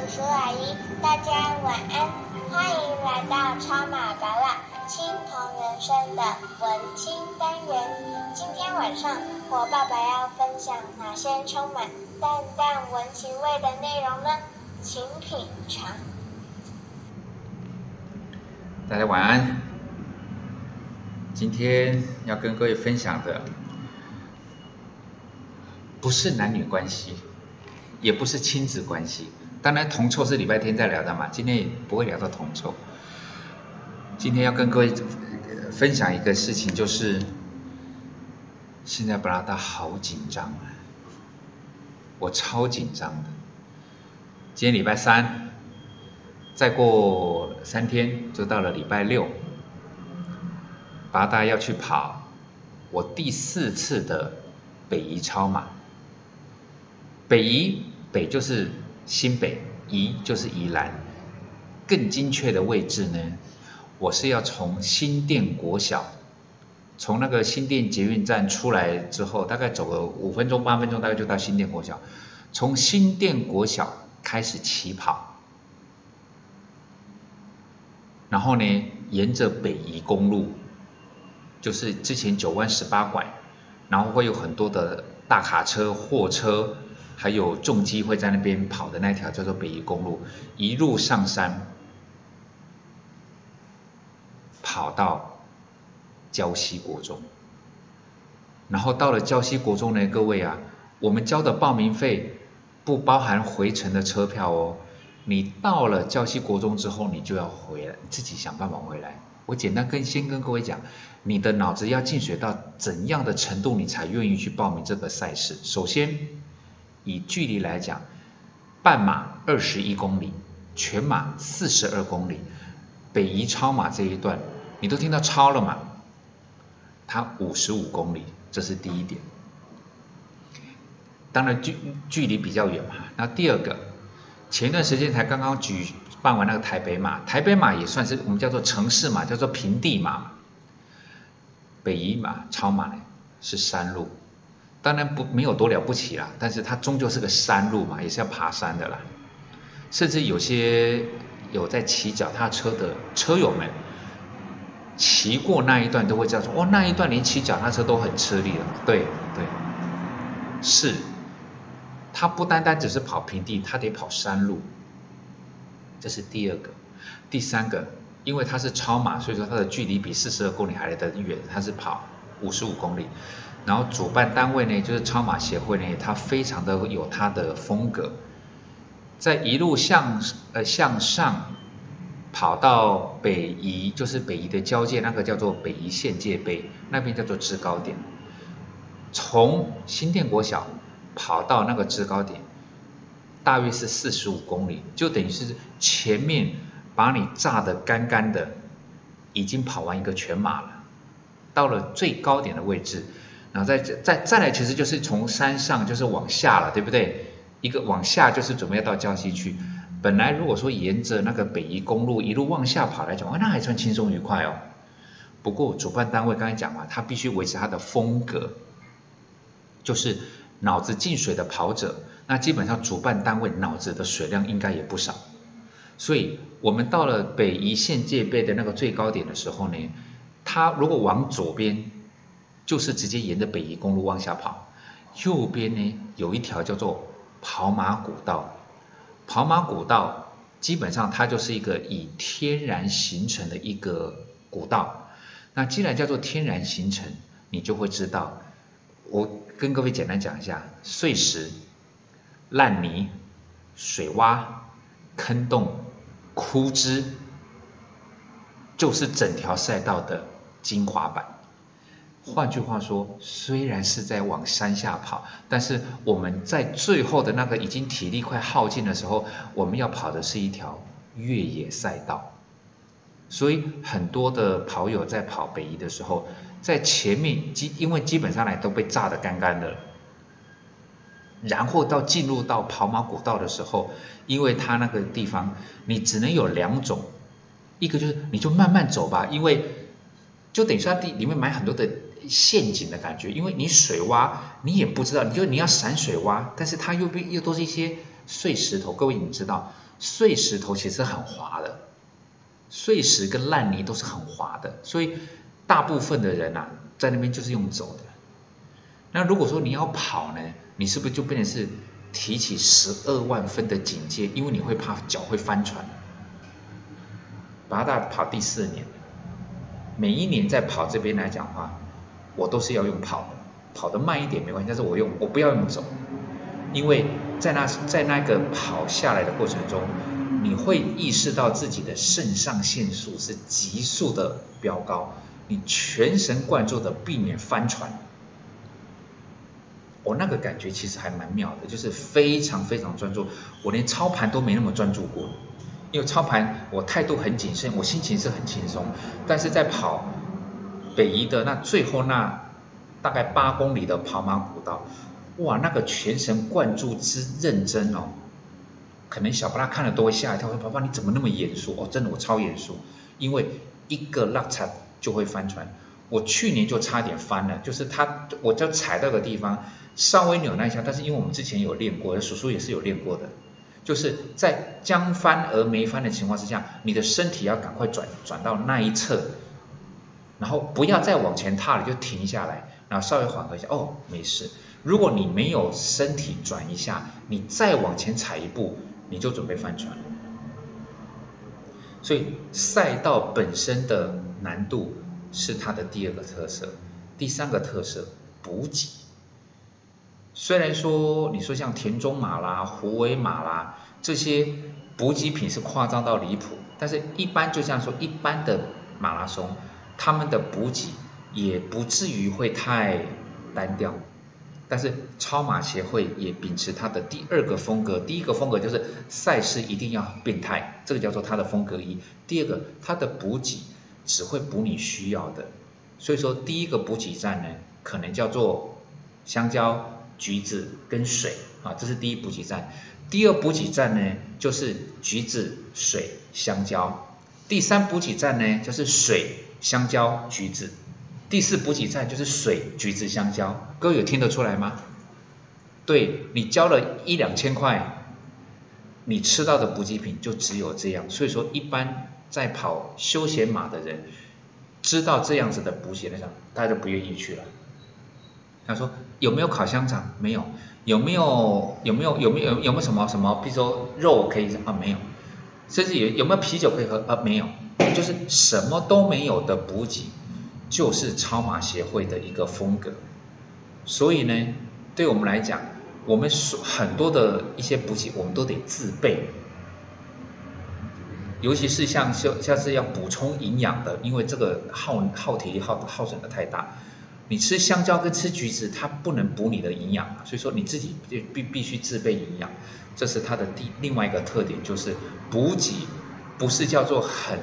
叔叔阿姨，大家晚安，欢迎来到超马嘎啦青铜人生的文青单元。今天晚上我爸爸要分享哪些充满淡淡文情味的内容呢？请品尝。大家晚安。今天要跟各位分享的不是男女关系，也不是亲子关系。当然，同臭是礼拜天再聊的嘛，今天也不会聊到同臭。今天要跟各位分享一个事情，就是现在布拉达好紧张啊，我超紧张的。今天礼拜三，再过三天就到了礼拜六，八大要去跑我第四次的北宜超马。北宜北就是新北，宜就是宜兰，更精确的位置呢，我是要从新店国小，从那个新店捷运站出来之后，大概走个五分钟八分钟，大概就到新店国小，从新店国小开始起跑，然后呢，沿着北宜公路，就是之前九弯十八拐，然后会有很多的大卡车、货车。还有重机会在那边跑的那条叫做北宜公路，一路上山，跑到礁溪国中，然后到了礁溪国中呢，各位啊，我们交的报名费不包含回程的车票哦。你到了礁溪国中之后，你就要回来，自己想办法回来。我简单跟先跟各位讲，你的脑子要进水到怎样的程度，你才愿意去报名这个赛事？首先。以距离来讲，半马二十一公里，全马四十二公里，北宜超马这一段，你都听到超了嘛？它五十五公里，这是第一点。当然距距离比较远嘛。那第二个，前一段时间才刚刚举办完那个台北马，台北马也算是我们叫做城市马，叫做平地马。北宜马超马呢是山路。当然不没有多了不起啦，但是它终究是个山路嘛，也是要爬山的啦。甚至有些有在骑脚踏车的车友们，骑过那一段都会这样说：，哇，那一段连骑脚踏车都很吃力了。对对，是，它不单单只是跑平地，它得跑山路。这是第二个，第三个，因为它是超马，所以说它的距离比四十二公里还来得远，它是跑五十五公里。然后主办单位呢，就是超马协会呢，它非常的有它的风格，在一路向呃向上跑到北宜，就是北宜的交界，那个叫做北宜县界碑，那边叫做制高点。从新店国小跑到那个制高点，大约是四十五公里，就等于是前面把你炸得干干的，已经跑完一个全马了，到了最高点的位置。然后再再再来，其实就是从山上就是往下了，对不对？一个往下就是准备要到江西去。本来如果说沿着那个北宜公路一路往下跑来讲，哇，那还算轻松愉快哦。不过主办单位刚才讲嘛，他必须维持他的风格，就是脑子进水的跑者。那基本上主办单位脑子的水量应该也不少。所以我们到了北宜县界碑的那个最高点的时候呢，他如果往左边。就是直接沿着北宜公路往下跑，右边呢有一条叫做跑马古道，跑马古道基本上它就是一个以天然形成的一个古道。那既然叫做天然形成，你就会知道，我跟各位简单讲一下，碎石、烂泥、水洼、坑洞、枯枝，就是整条赛道的精华版。换句话说，虽然是在往山下跑，但是我们在最后的那个已经体力快耗尽的时候，我们要跑的是一条越野赛道。所以很多的跑友在跑北移的时候，在前面基因为基本上来都被炸得干干的，然后到进入到跑马古道的时候，因为它那个地方你只能有两种，一个就是你就慢慢走吧，因为就等于说地里面埋很多的。陷阱的感觉，因为你水洼，你也不知道，你就你要闪水洼，但是它又又都是一些碎石头。各位，你知道，碎石头其实很滑的，碎石跟烂泥都是很滑的，所以大部分的人呐，在那边就是用走的。那如果说你要跑呢，你是不是就变成是提起十二万分的警戒，因为你会怕脚会翻船。八大跑第四年，每一年在跑这边来讲话，我都是要用跑的，跑得慢一点没关系，但是我用我不要用走，因为在那在那个跑下来的过程中，你会意识到自己的肾上腺素是急速的飙高，你全神贯注的避免翻船。我那个感觉其实还蛮妙的，就是非常非常专注，我连操盘都没那么专注过。因为操盘，我态度很谨慎，我心情是很轻松。但是在跑北移的那最后那大概八公里的跑马古道，哇，那个全神贯注之认真哦，可能小布拉看了都会吓一跳，说：“爸爸你怎么那么严肃？”哦，真的我超严肃，因为一个落差就会翻船。我去年就差点翻了，就是他我就踩到个地方稍微扭那一下，但是因为我们之前有练过，叔叔也是有练过的。就是在将翻而没翻的情况之下，你的身体要赶快转转到那一侧，然后不要再往前踏了，就停下来，然后稍微缓和一下。哦，没事。如果你没有身体转一下，你再往前踩一步，你就准备翻船。所以赛道本身的难度是它的第二个特色，第三个特色补给。虽然说你说像田中马啦、胡尾马啦这些补给品是夸张到离谱，但是一般就像说一般的马拉松，他们的补给也不至于会太单调。但是超马协会也秉持它的第二个风格，第一个风格就是赛事一定要变态，这个叫做它的风格一。第二个，它的补给只会补你需要的，所以说第一个补给站呢，可能叫做香蕉。橘子跟水啊，这是第一补给站。第二补给站呢，就是橘子、水、香蕉。第三补给站呢，就是水、香蕉、橘子。第四补给站就是水、橘子、香蕉。各位有听得出来吗？对你交了一两千块，你吃到的补给品就只有这样。所以说，一般在跑休闲马的人，知道这样子的补给那种，大家都不愿意去了。他说有没有烤香肠？没有。有没有有没有有没有有没有什么什么？比如说肉可以啊？没有。甚至有有没有啤酒可以喝？啊，没有。就是什么都没有的补给，就是超马协会的一个风格。所以呢，对我们来讲，我们所很多的一些补给，我们都得自备。尤其是像像像是要补充营养的，因为这个耗耗体力耗耗损的太大。你吃香蕉跟吃橘子，它不能补你的营养，所以说你自己必必必须自备营养，这是它的第另外一个特点，就是补给不是叫做很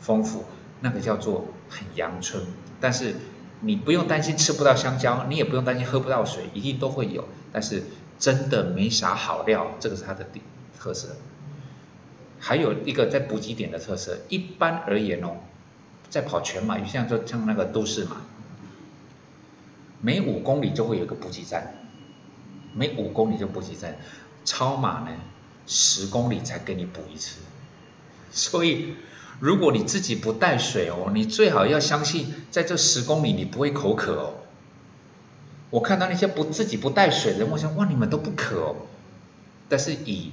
丰富，那个叫做很阳春。但是你不用担心吃不到香蕉，你也不用担心喝不到水，一定都会有。但是真的没啥好料，这个是它的特色。还有一个在补给点的特色，一般而言哦，在跑全马，像说像那个都市马。每五公里就会有一个补给站，每五公里就补给站，超马呢十公里才给你补一次，所以如果你自己不带水哦，你最好要相信在这十公里你不会口渴哦。我看到那些不自己不带水的，我想哇你们都不渴哦，但是以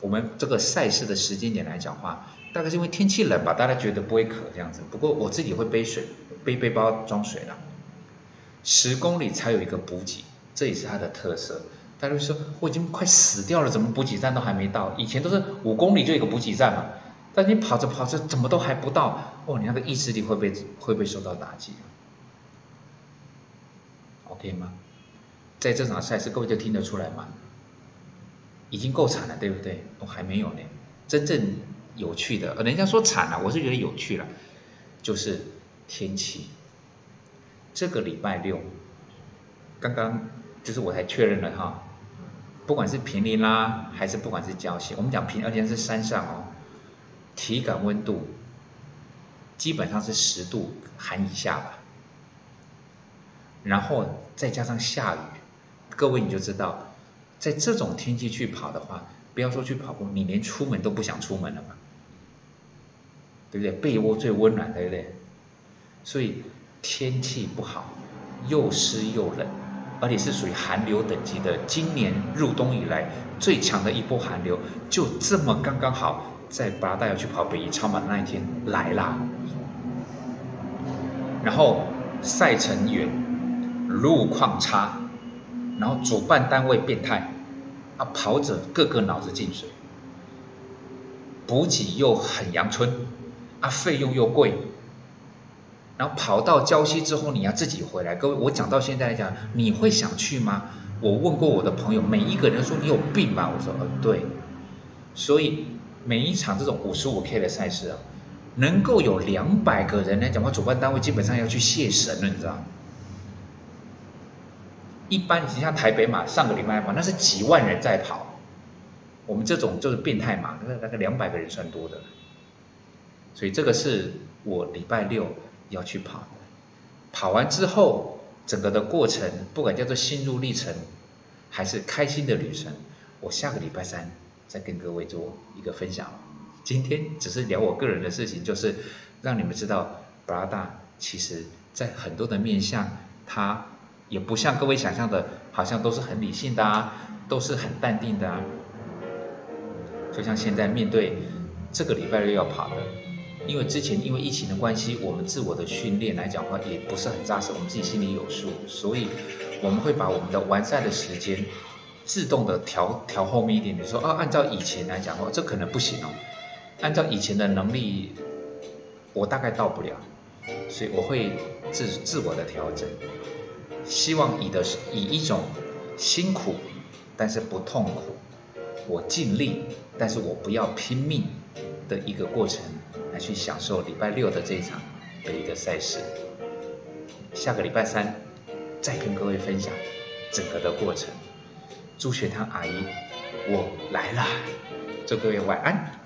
我们这个赛事的时间点来讲话。大概是因为天气冷吧，大家觉得不会渴这样子。不过我自己会背水，背背包装水的。十公里才有一个补给，这也是它的特色。大家说我已经快死掉了，怎么补给站都还没到？以前都是五公里就一个补给站嘛，但你跑着跑着怎么都还不到？哦，你那个意志力会被会被受到打击。OK 吗？在这场赛事各位就听得出来嘛，已经够惨了，对不对？我还没有呢，真正。有趣的，人家说惨了，我是觉得有趣了，就是天气。这个礼拜六，刚刚就是我才确认了哈，不管是平林啦，还是不管是郊县，我们讲平，而且是山上哦，体感温度基本上是十度寒以下吧，然后再加上下雨，各位你就知道，在这种天气去跑的话。不要说去跑步，你连出门都不想出门了嘛，对不对？被窝最温暖，对不对？所以天气不好，又湿又冷，而且是属于寒流等级的，今年入冬以来最强的一波寒流，就这么刚刚好在八大要去跑北宜超马那一天来啦。然后赛程远，路况差，然后主办单位变态。啊，跑者个个脑子进水，补给又很阳春，啊，费用又贵，然后跑到郊西之后你要自己回来，各位，我讲到现在来讲，你会想去吗？我问过我的朋友，每一个人说你有病吧？我说，呃，对，所以每一场这种五十五 K 的赛事啊，能够有两百个人来讲话，主办单位基本上要去谢神了，你知道？一般你像台北马上个礼拜嘛，那是几万人在跑，我们这种就是变态马，那那个两百个人算多的，所以这个是我礼拜六要去跑的，跑完之后整个的过程，不管叫做心路历程，还是开心的旅程，我下个礼拜三再跟各位做一个分享。今天只是聊我个人的事情，就是让你们知道，布拉达其实在很多的面向，它。也不像各位想象的，好像都是很理性的啊，都是很淡定的啊。就像现在面对这个礼拜六要跑的，因为之前因为疫情的关系，我们自我的训练来讲的话也不是很扎实，我们自己心里有数，所以我们会把我们的完赛的时间自动的调调后面一点。点，说啊，按照以前来讲的话，这可能不行哦。按照以前的能力，我大概到不了，所以我会自自我的调整。希望以的是以一种辛苦，但是不痛苦，我尽力，但是我不要拼命的一个过程来去享受礼拜六的这一场的一个赛事。下个礼拜三再跟各位分享整个的过程。朱学堂阿姨，我来了，祝各位晚安。